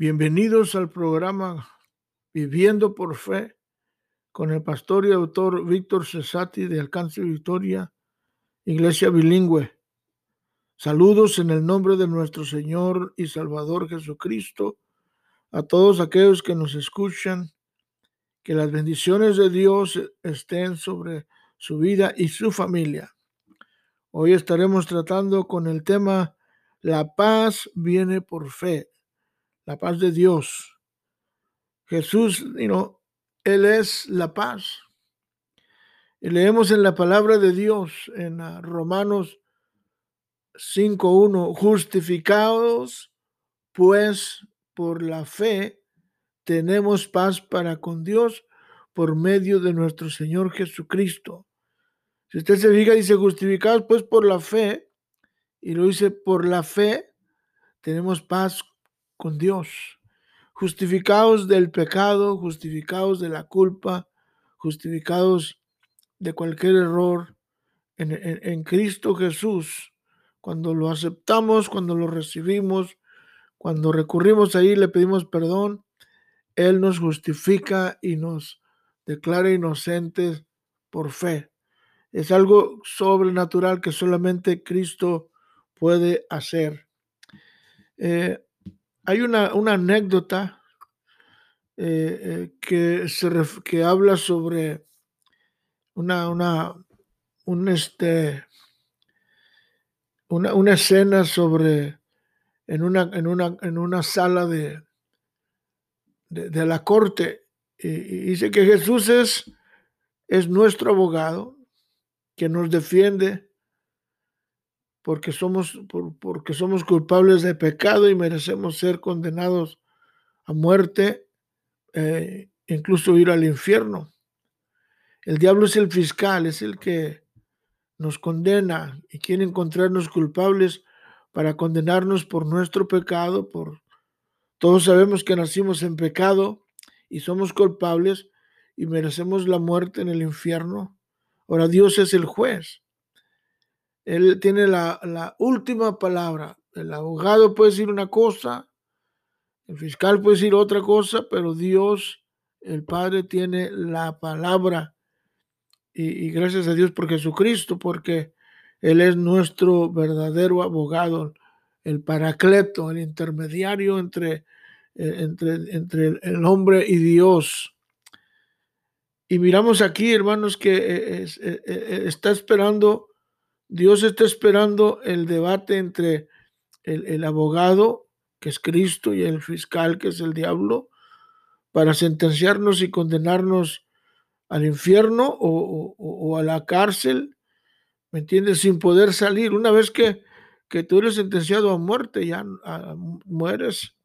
Bienvenidos al programa Viviendo por Fe con el pastor y autor Víctor Cesati de Alcance Victoria, Iglesia Bilingüe. Saludos en el nombre de nuestro Señor y Salvador Jesucristo a todos aquellos que nos escuchan. Que las bendiciones de Dios estén sobre su vida y su familia. Hoy estaremos tratando con el tema La paz viene por fe la paz de Dios. Jesús, you Él es la paz. Y leemos en la palabra de Dios, en ah, Romanos 5.1, justificados pues por la fe, tenemos paz para con Dios por medio de nuestro Señor Jesucristo. Si usted se fija, dice justificados pues por la fe, y lo dice por la fe, tenemos paz con Dios, justificados del pecado, justificados de la culpa, justificados de cualquier error en, Cristo Jesús. Cuando lo aceptamos, cuando lo recibimos, cuando recurrimos ahí, le pedimos perdón, Él nos justifica y nos declara inocentes por fe. Es algo sobrenatural que solamente Cristo puede hacer. Eh, hay una, anécdota eh, eh, que, habla sobre este, una, escena sobre en una, sala de, la corte. Y, dice que Jesús es, es nuestro abogado, que nos defiende porque somos, porque somos culpables de pecado y merecemos ser condenados a muerte, eh, incluso ir al infierno. El diablo es el fiscal, es el que nos condena y quiere encontrarnos culpables para condenarnos por nuestro pecado, por todos sabemos que nacimos en pecado y somos culpables y merecemos la muerte en el infierno. Ahora Dios es el juez. Él tiene la, última palabra. El abogado puede decir una cosa, el fiscal puede decir otra cosa, pero Dios, el Padre, tiene la palabra. Y, gracias a Dios por Jesucristo, porque Él es nuestro verdadero abogado, el paracleto, el intermediario entre, eh, entre, entre el hombre y Dios. Y miramos aquí, hermanos, que eh, eh, está esperando Dios está esperando el debate entre el, abogado, que es Cristo, y el fiscal, que es el diablo, para sentenciarnos y condenarnos al infierno o, a la cárcel, ¿me entiendes? Sin poder salir. Una vez que, que tú eres sentenciado a muerte, ya mueres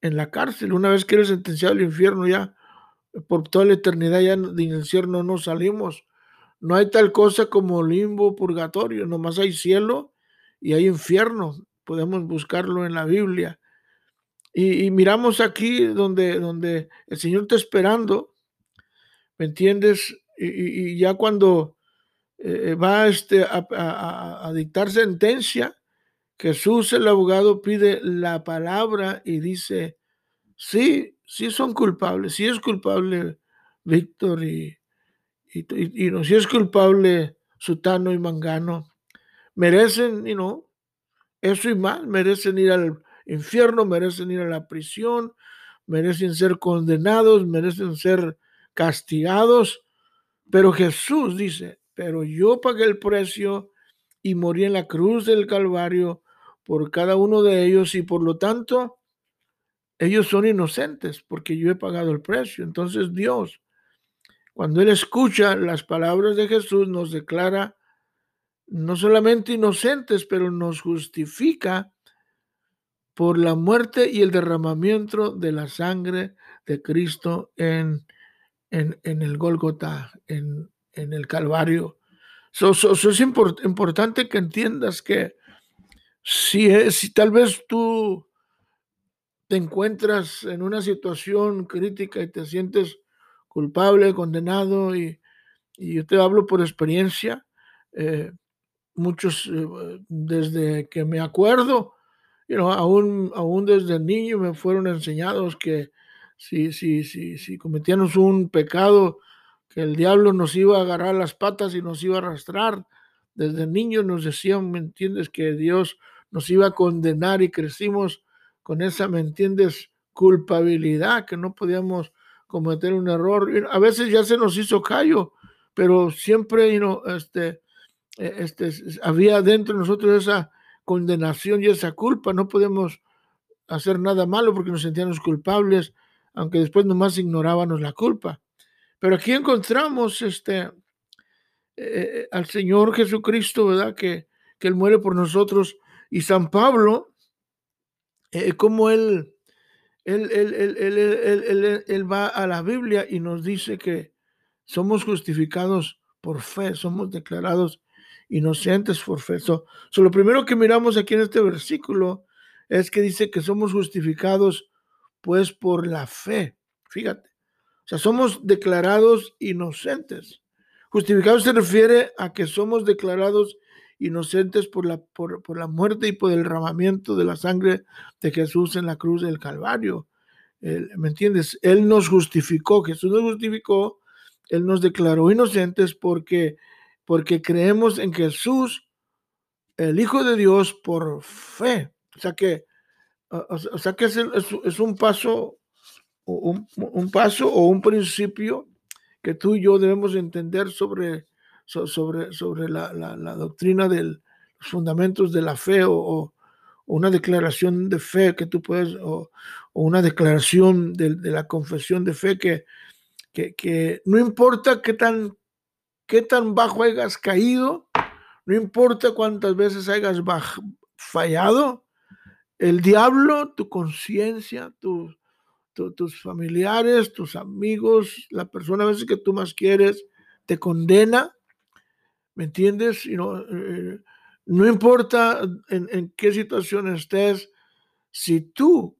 en la cárcel. Una vez que eres sentenciado al infierno, ya por toda la eternidad, ya del infierno no salimos. No hay tal cosa como limbo, purgatorio, nomás hay cielo y hay infierno. Podemos buscarlo en la Biblia. Y, miramos aquí donde, donde el Señor está esperando, ¿me entiendes? Y, ya cuando eh, va este, a, a dictar sentencia, Jesús el abogado pide la palabra y dice, sí, sí son culpables, sí es culpable Víctor y, y, no, si es culpable Sutano y Mangano, merecen, y no, eso y más, merecen ir al infierno, merecen ir a la prisión, merecen ser condenados, merecen ser castigados, pero Jesús dice, pero yo pagué el precio y morí en la cruz del Calvario por cada uno de ellos y por lo tanto ellos son inocentes porque yo he pagado el precio. Entonces Dios cuando él escucha las palabras de Jesús, nos declara no solamente inocentes, pero nos justifica por la muerte y el derramamiento de la sangre de Cristo en, en, el Gólgota, en, el Calvario. Eso es importante que entiendas que si, si tal vez tú te encuentras en una situación crítica y te sientes culpable, condenado, y, yo te hablo por experiencia. Eh, muchos, eh, desde que me acuerdo, you know, aún, aún desde niño me fueron enseñados que si, si, si, si cometíamos un pecado, que el diablo nos iba a agarrar las patas y nos iba a arrastrar. Desde niños nos decían, ¿me entiendes? Que Dios nos iba a condenar y crecimos con esa, ¿me entiendes? Culpabilidad, que no podíamos cometer un error. A veces ya se nos hizo callo, pero siempre, you este, e, este, había dentro de nosotros esa condenación y esa culpa. No podemos hacer nada malo porque nos sentíamos culpables, aunque después nomás ignorábamos la culpa. Pero aquí encontramos este, eh, eh, al Señor Jesucristo, ¿verdad? Que, que Él muere por nosotros. Y San Pablo, eh, como él él, él, él, va a la Biblia y nos dice que somos justificados por fe, somos declarados inocentes por fe. So, lo primero que miramos aquí en este versículo es que dice que somos justificados pues por la fe. Fíjate. O sea, somos declarados inocentes. Justificados se refiere a que somos declarados inocentes por la, por, por la muerte y por el derramamiento de la sangre de Jesús en la cruz del Calvario. ¿Me entiendes? Él nos justificó, Jesús nos justificó, Él nos declaró inocentes porque porque creemos en Jesús, el Hijo de Dios, por fe. O sea que, o sea que es, un paso, un, un, paso o un principio que tú y yo debemos entender sobre, sobre, sobre la, doctrina de los fundamentos de la fe o, una declaración de fe que tú puedes, o, una declaración de, la confesión de fe que, que, que no importa qué tan qué tan bajo hayas caído, no importa cuántas veces hayas fallado, el diablo, tu conciencia, tus familiares, tus amigos, la persona a veces que tú más quieres, te condena, ¿me entiendes? no, eh, no importa en, qué situación estés, si tú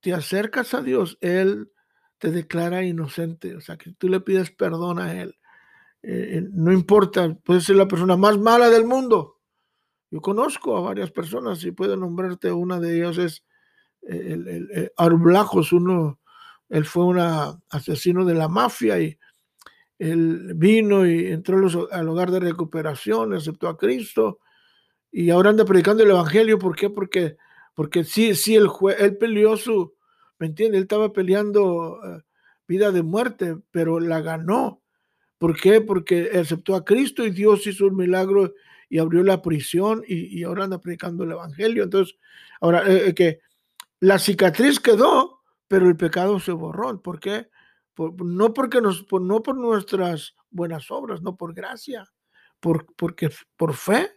te acercas a Dios, Él te declara inocente, o sea, que tú le pides perdón a Él. Eh, eh, no importa, puede ser la persona más mala del mundo. Yo conozco a varias personas y puedo nombrarte una de ellas es el, Arblajos, uno, él fue un asesino de la mafia y él vino y entró al hogar de recuperación, aceptó a Cristo y ahora anda predicando el Evangelio. ¿Por qué? Porque, porque sí, sí, él, él peleó su, ¿me entiendes? Él estaba peleando vida de muerte, pero la ganó ¿Por qué? Porque aceptó a Cristo y Dios hizo un milagro y abrió la prisión y, ahora anda predicando el Evangelio. Entonces, ahora eh, eh, que la cicatriz quedó, pero el pecado se borró. ¿Por qué? No porque nos, no por nuestras buenas obras, no por gracia, por, porque, por fe,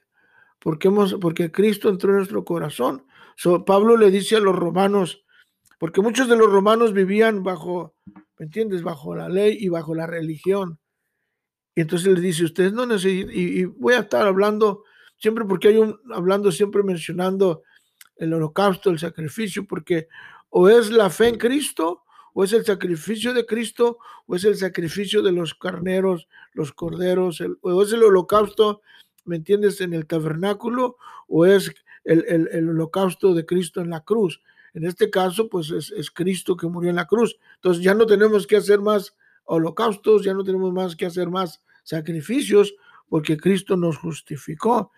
porque, hemos, porque Cristo entró en nuestro corazón. Pablo le dice a los romanos, porque muchos de los romanos vivían bajo, ¿me entiendes? Bajo la ley y bajo la religión. Y entonces le dice, ustedes no necesitan, y, voy a estar hablando siempre porque hay un, hablando siempre mencionando el holocausto, el sacrificio, porque o es la fe en Cristo, o es el sacrificio de Cristo, o es el sacrificio de los carneros, los corderos, o es el holocausto, ¿me entiendes?, en el tabernáculo, o es el, holocausto de Cristo en la cruz. En este caso, pues es, es, Cristo que murió en la cruz. Entonces ya no tenemos que hacer más holocaustos, ya no tenemos más que hacer más sacrificios, porque Cristo nos justificó.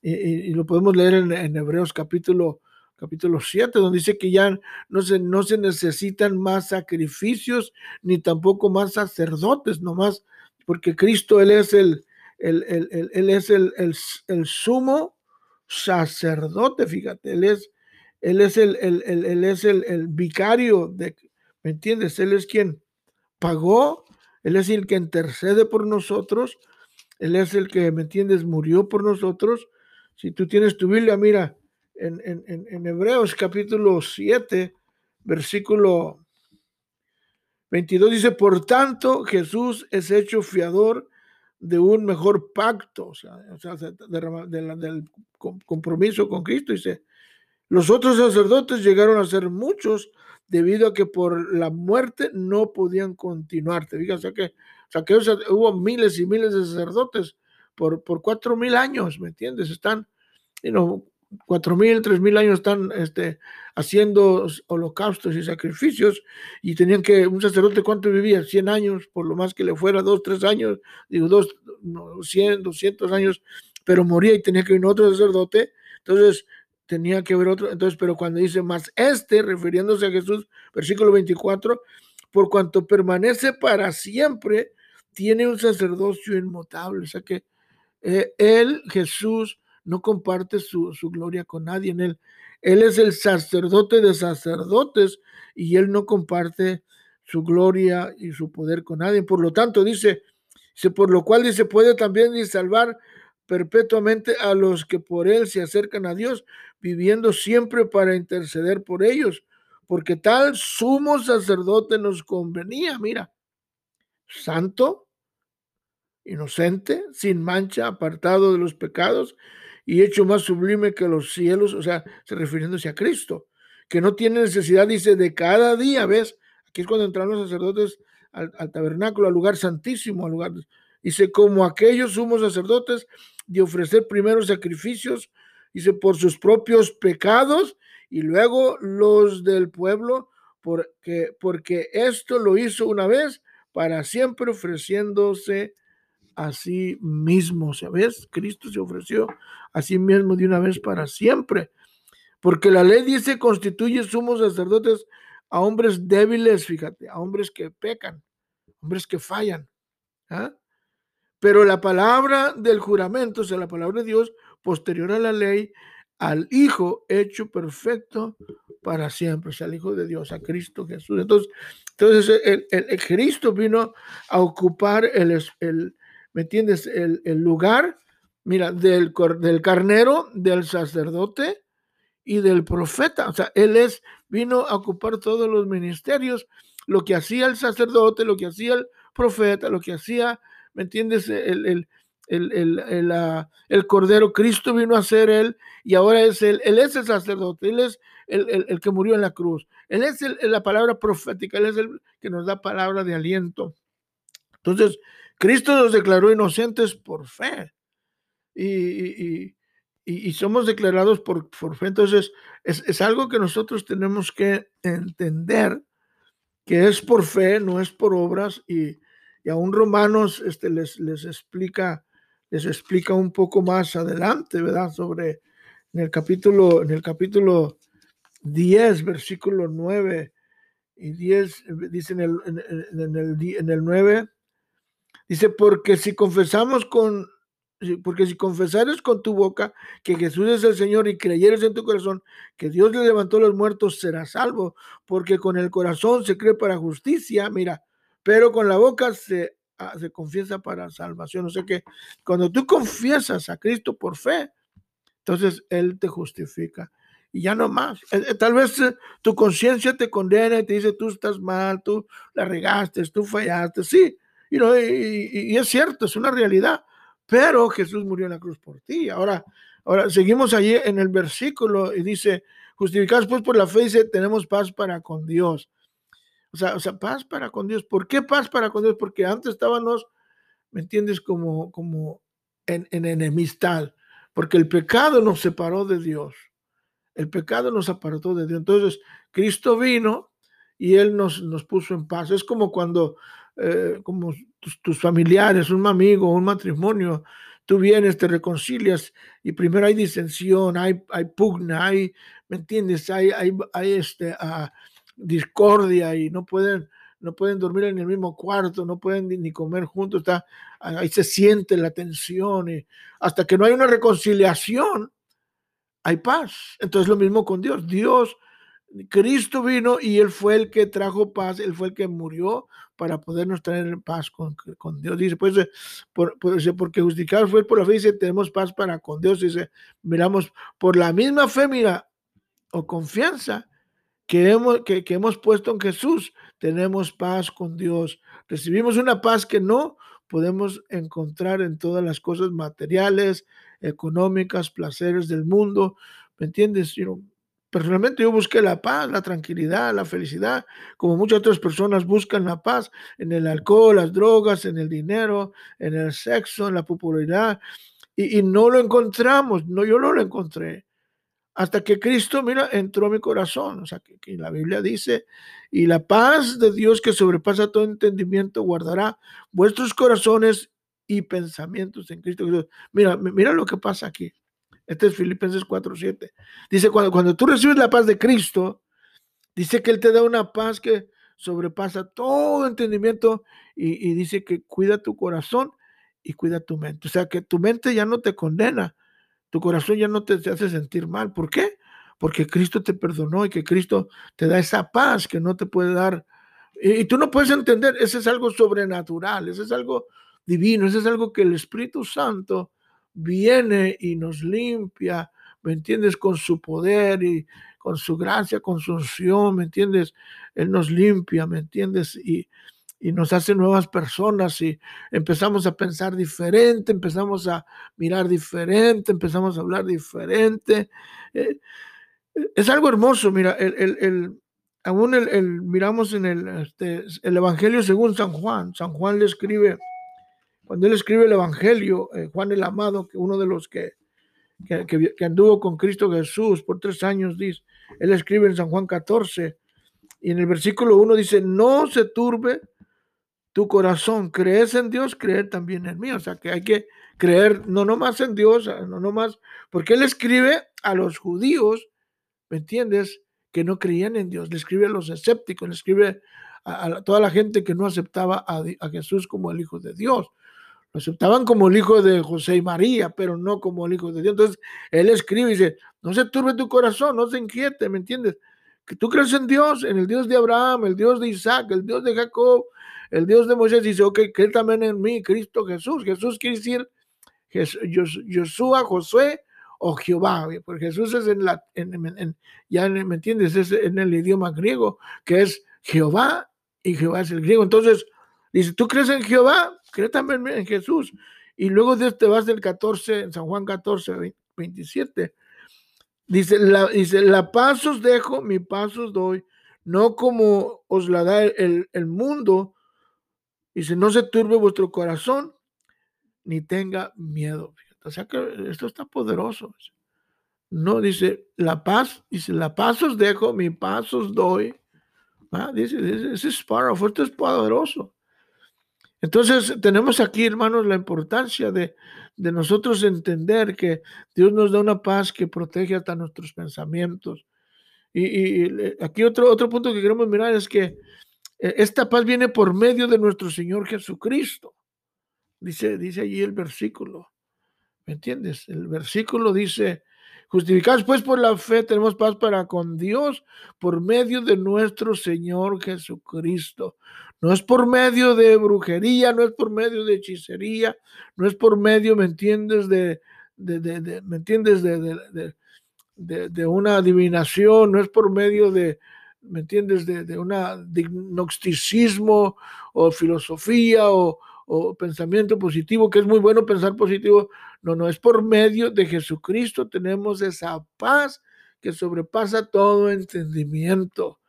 Y, lo podemos leer en, Hebreos capítulo, capítulo 7, donde dice que ya no se, no se necesitan más sacrificios, ni tampoco más sacerdotes, nomás, porque Cristo, Él es el, el, el, él es el, sumo sacerdote, fíjate, Él es, él es el, él es el, vicario de, ¿me entiendes? Él es quien pagó, Él es el que intercede por nosotros, Él es el que, ¿me entiendes?, murió por nosotros. Si tú tienes tu Biblia, mira, en, en, en Hebreos capítulo 7, versículo 22 dice, por tanto Jesús es hecho fiador de un mejor pacto, o sea, o sea del compromiso con Cristo. Dice, los otros sacerdotes llegaron a ser muchos debido a que por la muerte no podían continuar. Te digo, o sea que, o sea que hubo miles y miles de sacerdotes por, por cuatro mil años, ¿me entiendes? Están, you know, 4.000, 3.000 años están este, haciendo holocaustos y sacrificios y tenían que, un sacerdote cuánto vivía, 100 años, por lo más que le fuera, 2, 3 años, digo, 2, 100, 200 años, pero moría y tenía que venir otro sacerdote, entonces tenía que ver otro, entonces, pero cuando dice más este, refiriéndose a Jesús, versículo 24, por cuanto permanece para siempre, tiene un sacerdocio inmutable, o sea que eh, él, Jesús, no comparte su, gloria con nadie en él. Él es el sacerdote de sacerdotes y él no comparte su gloria y su poder con nadie. Por lo tanto, dice, por lo cual dice, puede también salvar perpetuamente a los que por él se acercan a Dios, viviendo siempre para interceder por ellos, porque tal sumo sacerdote nos convenía, mira, santo, inocente, sin mancha, apartado de los pecados y hecho más sublime que los cielos, o sea, se refiriéndose a Cristo, que no tiene necesidad, dice, de cada día, ¿ves? Aquí es cuando entran los sacerdotes al, tabernáculo, al lugar santísimo, al lugar, dice, como aquellos sumos sacerdotes de ofrecer primero sacrificios, dice, por sus propios pecados y luego los del pueblo, porque, porque esto lo hizo una vez para siempre ofreciéndose a sí mismo. ¿Sabes? Cristo se ofreció a sí mismo de una vez para siempre. Porque la ley dice constituye sumos sacerdotes a hombres débiles, fíjate, a hombres que pecan, hombres que fallan. ¿ah? Pero la palabra del juramento, o sea, la palabra de Dios, posterior a la ley, al Hijo hecho perfecto para siempre, o sea, al Hijo de Dios, a Cristo Jesús. Entonces, entonces el, Cristo vino a ocupar el, el, ¿me entiendes? El, lugar, mira, del, del carnero, del sacerdote y del profeta. O sea, él es, vino a ocupar todos los ministerios, lo que hacía el sacerdote, lo que hacía el profeta, lo que hacía, ¿me entiendes? El, el, el, el, Cordero, Cristo vino a ser Él y ahora es Él, Él es el sacerdote, Él es el, que murió en la cruz, Él es la palabra profética, Él es el que nos da palabra de aliento. Entonces, Cristo nos declaró inocentes por fe y, somos declarados por, fe. Entonces, es, algo que nosotros tenemos que entender que es por fe, no es por obras y, y aún Romanos este, les, les, explica, les explica un poco más adelante, ¿verdad? Sobre en el capítulo, en el capítulo 10, versículo 9 y 10, dice en el, en el, en el 9, Dice, porque si confesamos con, porque si confesares con tu boca que Jesús es el Señor y creyeres en tu corazón que Dios le levantó los muertos, serás salvo, porque con el corazón se cree para justicia, mira, pero con la boca se, ah, se confiesa para salvación. O sea que cuando tú confiesas a Cristo por fe, entonces Él te justifica. Y ya no más. Eh, eh, tal vez eh, tu conciencia te condena y te dice, tú estás mal, tú la regaste, tú fallaste. Sí, y, es cierto, es una realidad, pero Jesús murió en la cruz por ti. Ahora, ahora seguimos allí en el versículo y dice, justificados pues por la fe, dice, tenemos paz para con Dios. O sea, o sea, paz para con Dios. ¿Por qué paz para con Dios? Porque antes estábamos, ¿me entiendes? Como, como en, en enemistad. Porque el pecado nos separó de Dios. El pecado nos apartó de Dios. Entonces, Cristo vino y Él nos, nos puso en paz. Es como cuando eh, como tus, familiares, un amigo, un matrimonio, tú vienes, te reconcilias y primero hay disensión, hay, hay pugna, hay, ¿me entiendes? Hay, hay, hay este, uh, discordia y no pueden, no pueden dormir en el mismo cuarto, no pueden ni, comer juntos, está, ahí se siente la tensión y hasta que no hay una reconciliación, hay paz. Entonces lo mismo con Dios. Dios Cristo vino y Él fue el que trajo paz, Él fue el que murió para podernos traer paz con, Dios. Dice, pues, eh, por, porque justificados fue por la fe, dice, tenemos paz para con Dios. Dice, miramos, por la misma fe, mira, o confianza que hemos, que, que hemos puesto en Jesús, tenemos paz con Dios. Recibimos una paz que no podemos encontrar en todas las cosas materiales, económicas, placeres del mundo. ¿Me entiendes? Personalmente yo busqué la paz, la tranquilidad, la felicidad, como muchas otras personas buscan la paz en el alcohol, las drogas, en el dinero, en el sexo, en la popularidad, y, no lo encontramos, no, yo no lo encontré. hasta que Cristo, mira, entró a mi corazón. O sea, que, la Biblia dice, y la paz de Dios que sobrepasa todo entendimiento guardará vuestros corazones y pensamientos en Cristo. Mira, mira lo que pasa aquí. Este es Filipenses 4:7. Dice, cuando, cuando tú recibes la paz de Cristo, dice que Él te da una paz que sobrepasa todo entendimiento y, y dice que cuida tu corazón y cuida tu mente. O sea, que tu mente ya no te condena, tu corazón ya no te, hace sentir mal. ¿Por qué? Porque Cristo te perdonó y que Cristo te da esa paz que no te puede dar. Y, tú no puedes entender, eso es algo sobrenatural, eso es algo divino, eso es algo que el Espíritu Santo viene y nos limpia, ¿me entiendes? Con su poder y con su gracia, con su unción, ¿me entiendes? Él nos limpia, ¿me entiendes? Y, y nos hace nuevas personas y empezamos a pensar diferente, empezamos a mirar diferente, empezamos a hablar diferente. Eh, es algo hermoso, mira, el, aún el, miramos en el, este, el Evangelio según San Juan, San Juan le escribe, cuando él escribe el Evangelio, eh, Juan el Amado, que uno de los que, que, anduvo con Cristo Jesús por tres años, dice, él escribe en San Juan 14, y en el versículo 1 dice, no se turbe tu corazón, crees en Dios, creer también en mí. O sea que hay que creer no nomás en Dios, ah, no nomás, porque Él escribe a los judíos, ¿me entiendes? Que no creían en Dios, le escribe a los escépticos, le escribe a, toda la gente que no aceptaba a, a, Jesús como el Hijo de Dios. Lo aceptaban como el Hijo de José y María, pero no como el Hijo de Dios. Entonces, Él escribe y dice, no se turbe tu corazón, no se inquiete, ¿me entiendes? Que tú crees en Dios, en el Dios de Abraham, el Dios de Isaac, el Dios de Jacob, el Dios de Moisés dice, ok, que también en mí, Cristo Jesús. Jesús quiere decir Josué, Josué o Jehová, porque Jesús es en la, ya me entiendes, es en el idioma griego, que es Jehová y Jehová es el griego. Entonces, dice, ¿tú crees en Jehová? Cree también en Jesús. Y luego de este vas del 14, en San Juan 14, 27. Dice la, dice, la paz os dejo, mi paz os doy, no como os la da el, el mundo, Dice, no se turbe vuestro corazón ni tenga miedo. O sea que esto está poderoso. No dice la paz, dice la paz os dejo, mi paz os doy. Dice, dice, es powerful, esto es poderoso. Entonces tenemos aquí, hermanos, la importancia de, nosotros entender que Dios nos da una paz que protege hasta nuestros pensamientos. Y, y aquí otro, otro punto que queremos mirar es que e, esta paz viene por medio de nuestro Señor Jesucristo. Dice, dice allí el versículo. ¿Me entiendes? El versículo dice, justificados pues por la fe, tenemos paz para con Dios por medio de nuestro Señor Jesucristo. No es por medio de brujería, no es por medio de hechicería, no es por medio, ¿me entiendes? De, de, de ¿me entiendes? De, de, una adivinación, no es por medio de, ¿me entiendes? De, de un gnosticismo o filosofía o, o, pensamiento positivo, que es muy bueno pensar positivo. No, no, es por medio de Jesucristo tenemos esa paz que sobrepasa todo entendimiento.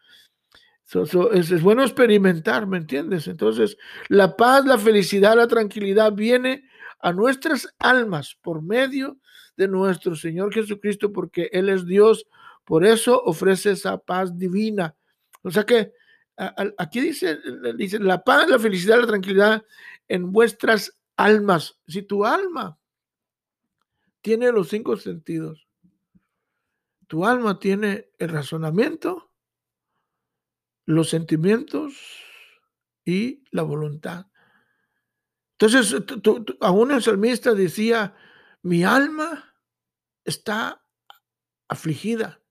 Es, es, bueno experimentar, ¿me entiendes? Entonces, la paz, la felicidad, la tranquilidad viene a nuestras almas por medio de nuestro Señor Jesucristo, porque Él es Dios por eso ofrece esa paz divina. O sea que aquí dice, dice la paz, la felicidad, la tranquilidad en vuestras almas. Si tu alma tiene los cinco sentidos, tu alma tiene el razonamiento, los sentimientos y la voluntad. Entonces, aún el salmista decía, mi alma está afligida.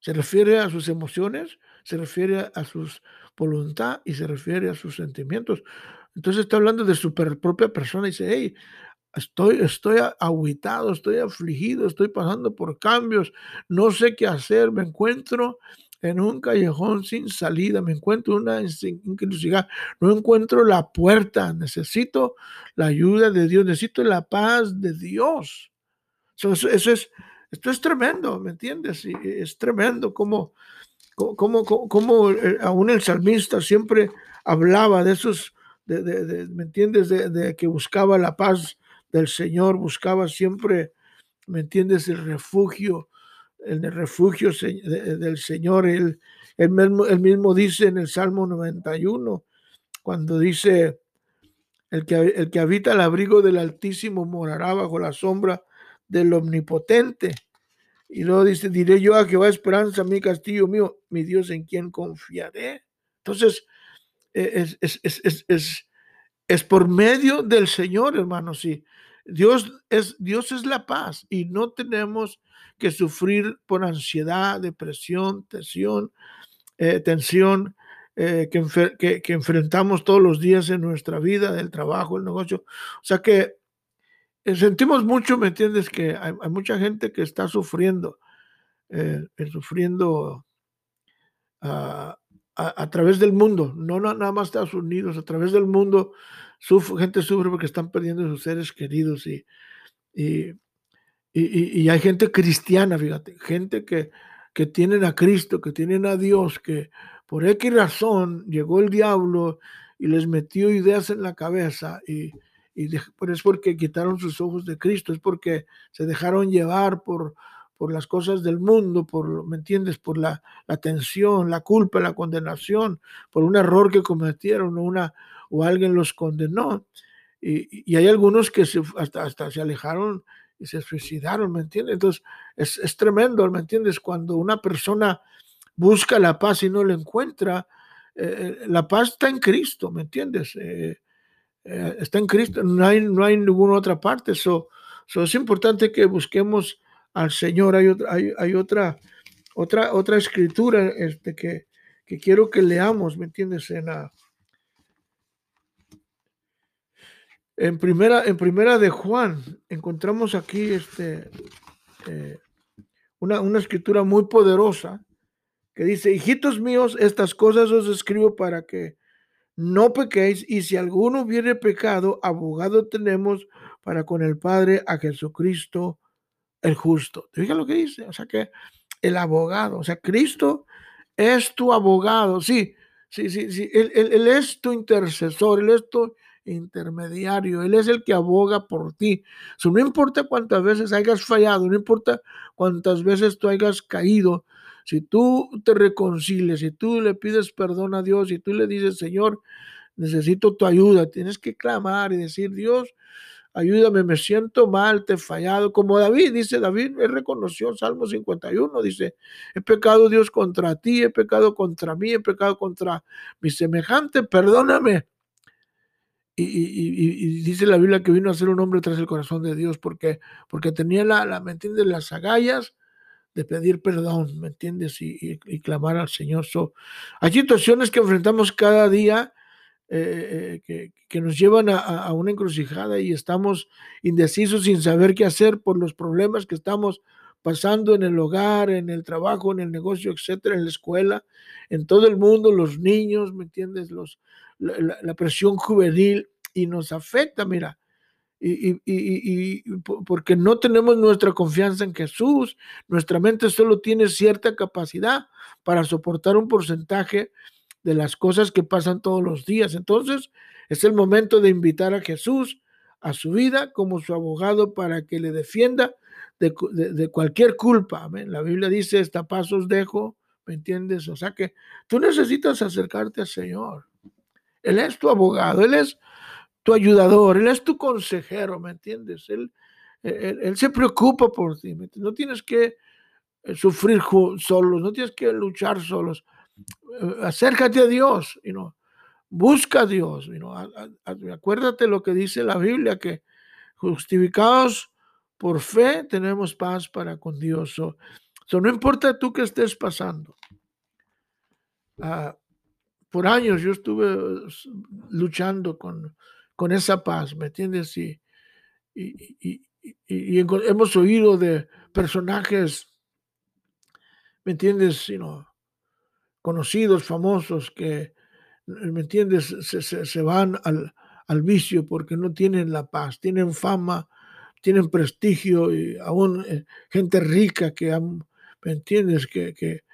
Se refiere a sus emociones, se refiere a su voluntad y se refiere a sus sentimientos. Entonces está hablando de su propia persona y dice, hey, estoy, estoy aguitado, estoy afligido, estoy pasando por cambios, no sé qué hacer, me encuentro en un callejón sin salida, me encuentro en una encrucijada, no encuentro la puerta, necesito la ayuda de Dios, necesito la paz de Dios. eso, eso es esto es tremendo, ¿me entiendes? Y es tremendo como, como, como, eh, aún el salmista siempre hablaba de esos, de, ¿me entiendes? De, que buscaba la paz del Señor, buscaba siempre, ¿me entiendes? El refugio en el refugio del Señor. Él, mismo, él mismo dice en el Salmo 91, cuando dice, el que, el que habita el abrigo del Altísimo morará bajo la sombra del Omnipotente. Y luego dice, diré yo a Jehová esperanza, mi castillo mío, mi Dios en quien confiaré. Entonces, e, es, es, es, es, por medio del Señor, hermanos, sí. Dios es, Dios es la paz y no tenemos que sufrir por ansiedad, depresión, tensión, eh, tensión eh, que, que, enfrentamos todos los días en nuestra vida, del trabajo, el negocio. O sea que eh, sentimos mucho, ¿me entiendes? Que hay, mucha gente que está sufriendo, sufriendo a, a, través del mundo, no nada más Estados Unidos, a través del mundo, sufre, gente sufre porque están perdiendo sus seres queridos y, y, y, hay gente cristiana, fíjate, gente que, que tienen a Cristo, que tienen a Dios, que por X razón llegó el diablo y les metió ideas en la cabeza y, y es porque quitaron sus ojos de Cristo, es porque se dejaron llevar por, por las cosas del mundo, por, ¿me entiendes? Por la, la tensión, la culpa, la condenación, por un error que cometieron una, o alguien los condenó. Y, hay algunos que hasta, se alejaron y se suicidaron, ¿me entiendes? Entonces, es, tremendo, ¿me entiendes? Cuando una persona busca la paz y no la encuentra, eh, eh, la paz está en Cristo, ¿me entiendes? Eh, está en Cristo, no hay, no hay ninguna otra parte. Eso es importante que busquemos al Señor. Hay otra, hay, otra, otra, otra escritura este, que, que quiero que leamos, ¿me entiendes? En, en, primera, en primera de Juan encontramos aquí este, eh, una, escritura muy poderosa que dice, hijitos míos, estas cosas os escribo para que no pequéis, y si alguno hubiere pecado, abogado tenemos para con el Padre a Jesucristo el justo. ¿Te lo que dice? O sea que el abogado, o sea, Cristo es tu abogado, sí, sí, sí, sí, él, él, es tu intercesor, Él es tu intermediario, Él es el que aboga por ti. So, no importa cuántas veces hayas fallado, no importa cuántas veces tú hayas caído, si tú te reconcilias, si tú le pides perdón a Dios, si tú le dices, Señor, necesito tu ayuda, tienes que clamar y decir, Dios, ayúdame, me siento mal, te he fallado. Como David, dice David, reconoció Salmo 51, dice, he pecado Dios contra ti, he pecado contra mí, he pecado contra mi semejante, perdóname. Y, dice la Biblia que vino a ser un hombre tras el corazón de Dios porque, porque tenía la, la ¿me? Las agallas de pedir perdón, ¿me entiendes? Y, clamar al Señor. hay situaciones que enfrentamos cada día eh, que, que, nos llevan a, a, una encrucijada y estamos indecisos sin saber qué hacer por los problemas que estamos pasando en el hogar, en el trabajo, en el negocio, etcétera, en la escuela, en todo el mundo, los niños, ¿me entiendes? Los, la, presión juvenil y nos afecta, mira. Y, porque no tenemos nuestra confianza en Jesús, nuestra mente solo tiene cierta capacidad para soportar un porcentaje de las cosas que pasan todos los días. Entonces, es el momento de invitar a Jesús a su vida como su abogado para que le defienda de, cualquier culpa. La Biblia dice, esta paz os dejo, ¿me entiendes? O sea que tú necesitas acercarte al Señor. Él es tu abogado, Él es tu ayudador, Él es tu consejero, ¿me entiendes? Él, él, se preocupa por ti. No tienes que eh, sufrir solos, no tienes que luchar solos acércate a Dios, y no busca a Dios. acuérdate lo que dice la Biblia, que justificados por fe tenemos paz para con Dios. So, no importa tú que estés pasando. Ah, por años yo estuve luchando con, con esa paz, ¿me entiendes? Y, y, y, hemos oído de personajes, ¿me entiendes? sino conocidos, famosos, que, ¿me entiendes?, se, van al, al, vicio porque no tienen la paz, tienen fama, tienen prestigio y aún eh, gente rica que, ¿me entiendes?, que, que,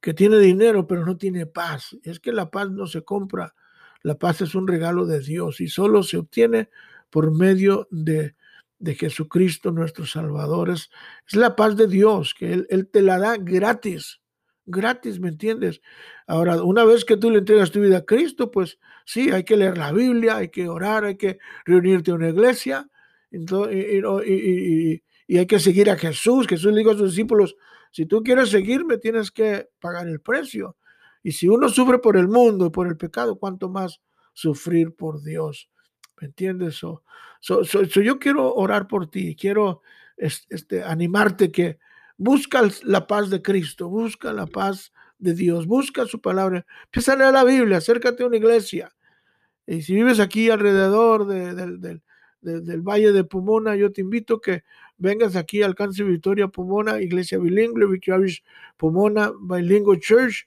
que tiene dinero pero no tiene paz. Es que la paz no se compra, la paz es un regalo de Dios y solo se obtiene por medio de, de Jesucristo nuestro Salvador. Es, la paz de Dios, que él, él, te la da gratis, gratis, ¿me entiendes? Ahora, una vez que tú le entregas tu vida a Cristo, pues sí, hay que leer la Biblia, hay que orar, hay que reunirte a una iglesia, y, y hay que seguir a Jesús. Jesús le dijo a sus discípulos, si tú quieres seguirme, tienes que pagar el precio. Y si uno sufre por el mundo y por el pecado, ¿cuánto más sufrir por Dios? ¿Me entiendes? So, yo quiero orar por ti, quiero este, animarte que busca la paz de Cristo, busca la paz de Dios, busca su palabra. Empieza a leer la Biblia, acércate a una iglesia. Y si vives aquí alrededor del Valle de Pomona, yo te invito que vengas aquí al Alcance Victoria Pomona, Iglesia Bilingüe, Victoria Pomona Bilingual Church,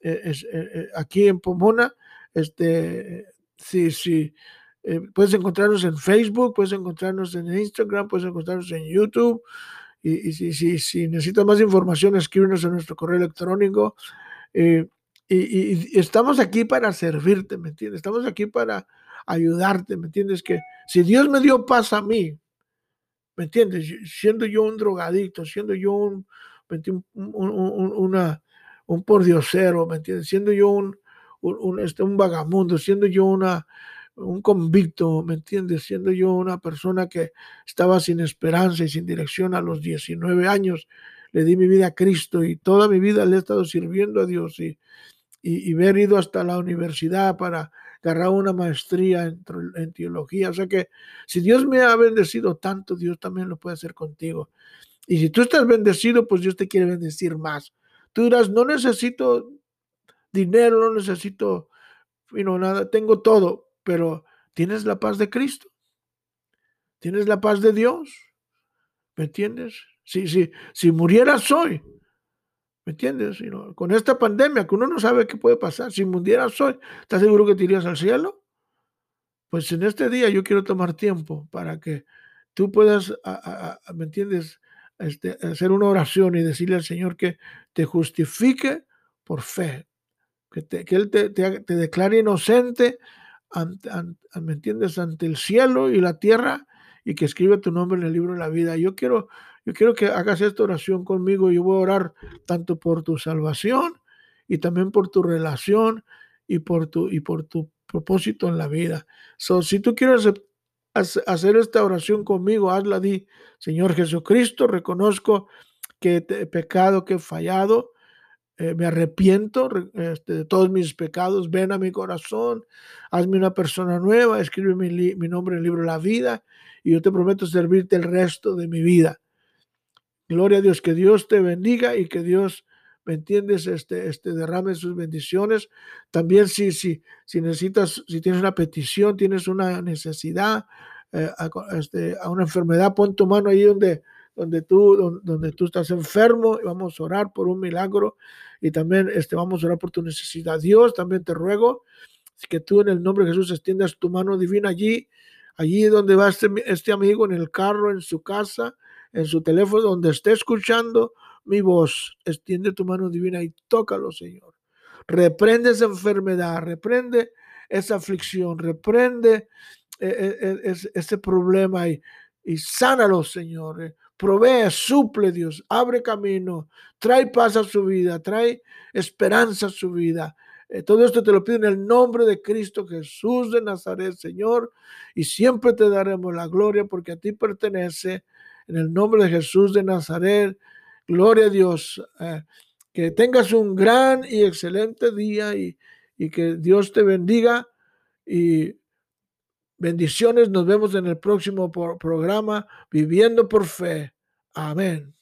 eh, eh, eh, aquí en Pomona. Este, sí, sí. puedes encontrarnos en Facebook, puedes encontrarnos en Instagram, puedes encontrarnos en YouTube. Y, si, si, si, necesitas más información, escríbenos en nuestro correo electrónico. y, estamos aquí para servirte, ¿me entiendes? Estamos aquí para ayudarte, ¿me entiendes? Que si Dios me dio paz a mí, ¿me entiendes? Siendo yo un drogadicto, siendo yo un, un, un, una, un pordiosero, ¿me entiendes? Siendo yo un, un, este, un vagamundo, siendo yo una, un convicto, ¿me entiendes? Siendo yo una persona que estaba sin esperanza y sin dirección a los 19 años, le di mi vida a Cristo y toda mi vida le he estado sirviendo a Dios y, y, y haber ido hasta la universidad para agarrar una maestría en, teología. O sea que si Dios me ha bendecido tanto, Dios también lo puede hacer contigo. Y si tú estás bendecido, pues Dios te quiere bendecir más. Tú dirás, no necesito dinero, no necesito nada, tengo todo, pero tienes la paz de Cristo. Tienes la paz de Dios. ¿Me entiendes? Si, si, si murieras hoy, ¿Me entiendes? Con esta pandemia, que uno no sabe qué puede pasar, si mundieras hoy, ¿estás seguro que te irías al cielo? Pues en este día yo quiero tomar tiempo para que tú puedas, ¿me entiendes? Este, hacer una oración y decirle al Señor que te justifique por fe, que, Él te, declare inocente, ¿me entiendes? Ante el cielo y la tierra y que escriba tu nombre en el libro de la vida. Yo quiero yo quiero que hagas esta oración conmigo. Yo voy a orar tanto por tu salvación y también por tu relación y por tu, y por tu propósito en la vida. So, si tú quieres hacer esta oración conmigo, hazla, di, Señor Jesucristo, reconozco que he pecado, que he fallado, eh, me arrepiento este, de todos mis pecados, ven a mi corazón, hazme una persona nueva, escribe mi, mi nombre en el libro de la vida y yo te prometo servirte el resto de mi vida. Gloria a Dios, que Dios te bendiga y que Dios, ¿me entiendes? Este, este derrame sus bendiciones. También si, si, si necesitas, si tienes una petición, tienes una necesidad, eh, a, este, a, una enfermedad, pon tu mano ahí donde, donde, tú, donde, tú estás enfermo y vamos a orar por un milagro y también este, vamos a orar por tu necesidad. Dios, también te ruego que tú en el nombre de Jesús extiendas tu mano divina allí, allí donde va este, este amigo, en el carro, en su casa, en su teléfono donde esté escuchando mi voz, extiende tu mano divina y tócalo, Señor. Reprende esa enfermedad, reprende esa aflicción, reprende eh, eh, eh, ese problema y, sánalo, Señor. Provee, suple, Dios, abre camino, trae paz a su vida, trae esperanza a su vida. todo esto te lo pido en el nombre de Cristo Jesús de Nazaret, Señor, y siempre te daremos la gloria porque a ti pertenece en el nombre de Jesús de Nazaret. Gloria a Dios. Eh, que tengas un gran y excelente día y, y que Dios te bendiga. Y bendiciones. Nos vemos en el próximo programa, Viviendo por Fe. Amén.